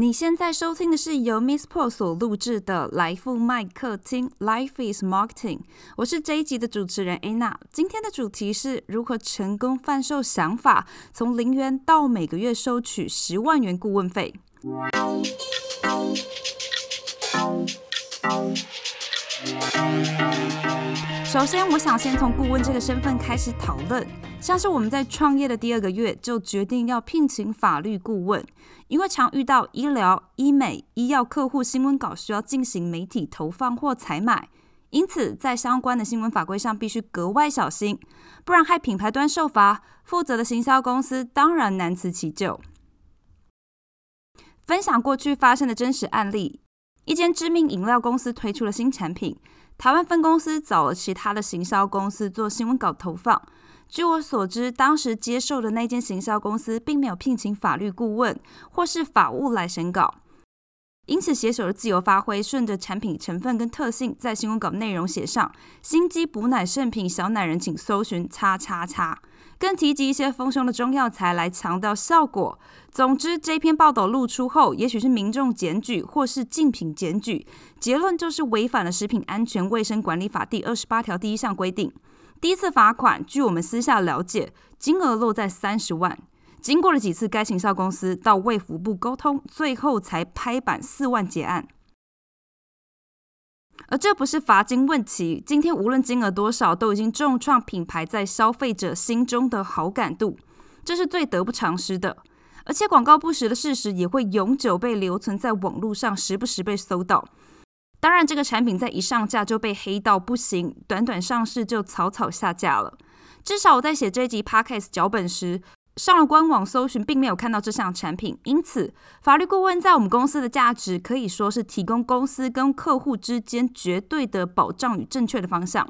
你现在收听的是由 Miss Po 所录制的来富麦客厅 Life is Marketing，我是这一集的主持人 Anna。今天的主题是如何成功贩售想法，从零元到每个月收取十万元顾问费。首先，我想先从顾问这个身份开始讨论。像是我们在创业的第二个月就决定要聘请法律顾问，因为常遇到医疗、医美、医药客户新闻稿需要进行媒体投放或采买，因此在相关的新闻法规上必须格外小心，不然害品牌端受罚，负责的行销公司当然难辞其咎。分享过去发生的真实案例：一间知名饮料公司推出了新产品。台湾分公司找了其他的行销公司做新闻稿投放。据我所知，当时接受的那间行销公司并没有聘请法律顾问或是法务来审稿，因此写手的自由发挥，顺着产品成分跟特性，在新闻稿内容写上“心肌补奶圣品小奶人，请搜寻叉叉叉”，更提及一些丰胸的中药材来强调效果。总之，这篇报道露出后，也许是民众检举，或是竞品检举，结论就是违反了《食品安全卫生管理法》第二十八条第一项规定。第一次罚款，据我们私下了解，金额落在三十万。经过了几次该行销公司到卫福部沟通，最后才拍板四万结案。而这不是罚金问题，今天无论金额多少，都已经重创品牌在消费者心中的好感度，这是最得不偿失的。而且广告不实的事实也会永久被留存在网络上，时不时被搜到。当然，这个产品在一上架就被黑到不行，短短上市就草草下架了。至少我在写这一集 podcast 脚本时，上了官网搜寻，并没有看到这项产品。因此，法律顾问在我们公司的价值可以说是提供公司跟客户之间绝对的保障与正确的方向。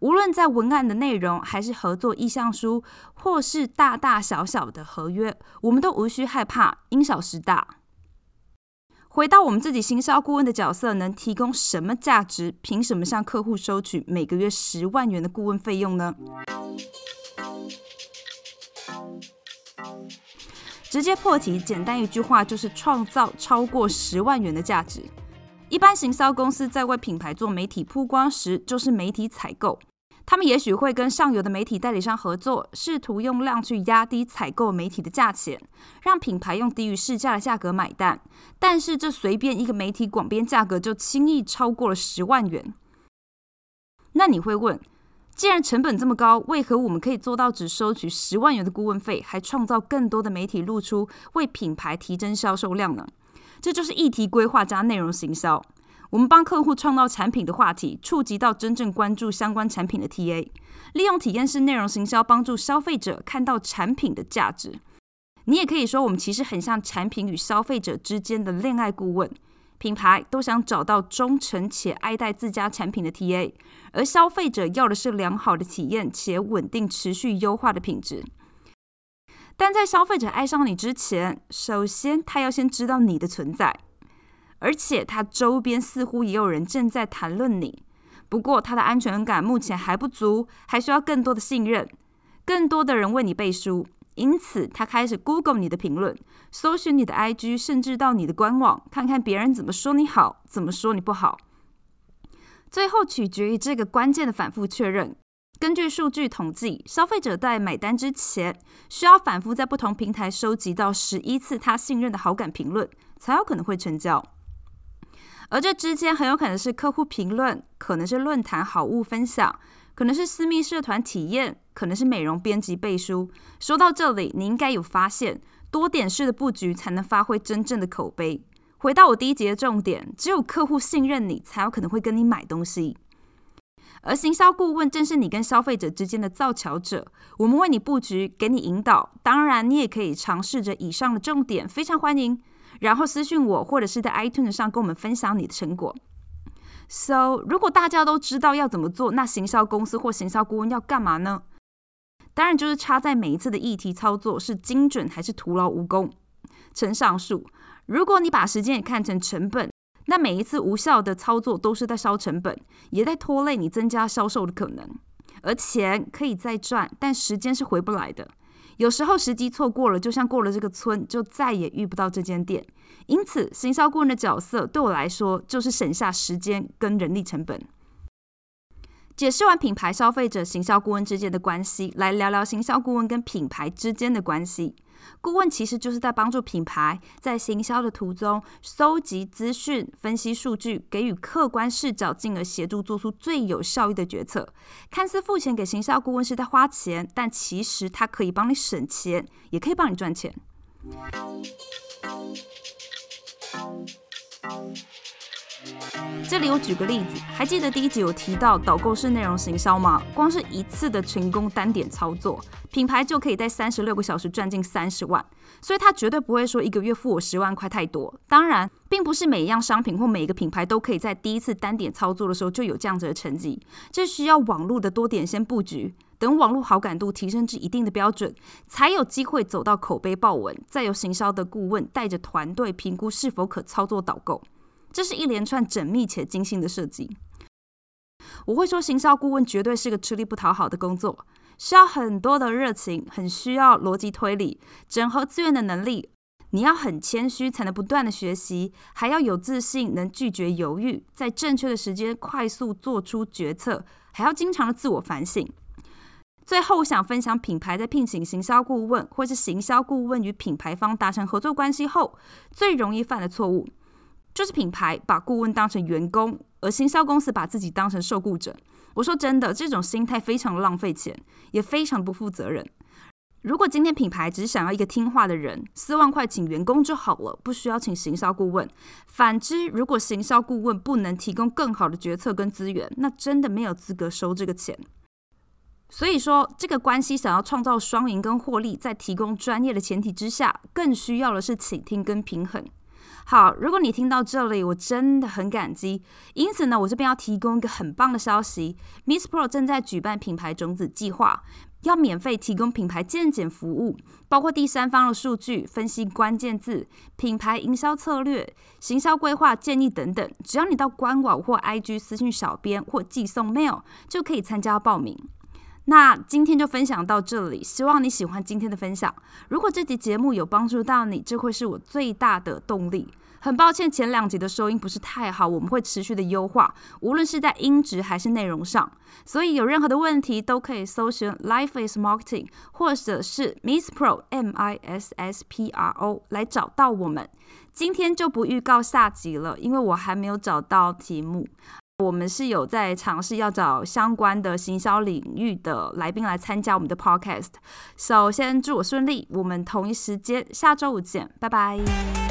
无论在文案的内容，还是合作意向书，或是大大小小的合约，我们都无需害怕因小失大。回到我们自己行销顾问的角色，能提供什么价值？凭什么向客户收取每个月十万元的顾问费用呢？直接破题，简单一句话就是创造超过十万元的价值。一般行销公司在为品牌做媒体曝光时，就是媒体采购。他们也许会跟上游的媒体代理商合作，试图用量去压低采购媒体的价钱，让品牌用低于市价的价格买单。但是这随便一个媒体广编价格就轻易超过了十万元。那你会问，既然成本这么高，为何我们可以做到只收取十万元的顾问费，还创造更多的媒体露出，为品牌提升销售量呢？这就是议题规划加内容行销。我们帮客户创造产品的话题，触及到真正关注相关产品的 TA，利用体验式内容行销帮助消费者看到产品的价值。你也可以说，我们其实很像产品与消费者之间的恋爱顾问。品牌都想找到忠诚且爱戴自家产品的 TA，而消费者要的是良好的体验且稳定持续优化的品质。但在消费者爱上你之前，首先他要先知道你的存在。而且他周边似乎也有人正在谈论你，不过他的安全感目前还不足，还需要更多的信任，更多的人为你背书。因此，他开始 Google 你的评论，搜寻你的 IG，甚至到你的官网，看看别人怎么说你好，怎么说你不好。最后取决于这个关键的反复确认。根据数据统计，消费者在买单之前，需要反复在不同平台收集到十一次他信任的好感评论，才有可能会成交。而这之间很有可能是客户评论，可能是论坛好物分享，可能是私密社团体验，可能是美容编辑背书。说到这里，你应该有发现，多点式的布局才能发挥真正的口碑。回到我第一节的重点，只有客户信任你，才有可能会跟你买东西。而行销顾问正是你跟消费者之间的造桥者，我们为你布局，给你引导。当然，你也可以尝试着以上的重点，非常欢迎。然后私信我，或者是在 iTunes 上跟我们分享你的成果。So，如果大家都知道要怎么做，那行销公司或行销顾问要干嘛呢？当然就是差在每一次的议题操作是精准还是徒劳无功。呈上述，如果你把时间也看成成本，那每一次无效的操作都是在烧成本，也在拖累你增加销售的可能。而钱可以再赚，但时间是回不来的。有时候时机错过了，就像过了这个村，就再也遇不到这间店。因此，行销顾问的角色对我来说，就是省下时间跟人力成本。解释完品牌、消费者、行销顾问之间的关系，来聊聊行销顾问跟品牌之间的关系。顾问其实就是在帮助品牌在行销的途中收集资讯、分析数据，给予客观视角，进而协助做出最有效益的决策。看似付钱给行销顾问是在花钱，但其实他可以帮你省钱，也可以帮你赚钱。这里我举个例子，还记得第一集有提到导购式内容行销吗？光是一次的成功单点操作，品牌就可以在三十六个小时赚进三十万，所以他绝对不会说一个月付我十万块太多。当然，并不是每一样商品或每一个品牌都可以在第一次单点操作的时候就有这样子的成绩，这需要网络的多点先布局，等网络好感度提升至一定的标准，才有机会走到口碑爆文，再由行销的顾问带着团队评估是否可操作导购。这是一连串缜密且精心的设计。我会说，行销顾问绝对是个吃力不讨好的工作，需要很多的热情，很需要逻辑推理、整合资源的能力。你要很谦虚，才能不断的学习，还要有自信，能拒绝犹豫，在正确的时间快速做出决策，还要经常的自我反省。最后，我想分享品牌在聘请行销顾问，或是行销顾问与品牌方达成合作关系后，最容易犯的错误。就是品牌把顾问当成员工，而行销公司把自己当成受雇者。我说真的，这种心态非常浪费钱，也非常不负责任。如果今天品牌只想要一个听话的人，四万块请员工就好了，不需要请行销顾问。反之，如果行销顾问不能提供更好的决策跟资源，那真的没有资格收这个钱。所以说，这个关系想要创造双赢跟获利，在提供专业的前提之下，更需要的是倾听跟平衡。好，如果你听到这里，我真的很感激。因此呢，我这边要提供一个很棒的消息：Miss Pro 正在举办品牌种子计划，要免费提供品牌鉴检服务，包括第三方的数据分析、关键字、品牌营销策略、行销规划建议等等。只要你到官网或 IG 私信小编或寄送 mail，就可以参加报名。那今天就分享到这里，希望你喜欢今天的分享。如果这集节目有帮助到你，这会是我最大的动力。很抱歉前两集的收音不是太好，我们会持续的优化，无论是在音质还是内容上。所以有任何的问题都可以搜寻 Life is Marketing，或者是 Miss Pro M I S S P R O 来找到我们。今天就不预告下集了，因为我还没有找到题目。我们是有在尝试要找相关的行销领域的来宾来参加我们的 podcast。首先祝我顺利，我们同一时间下周五见，拜拜。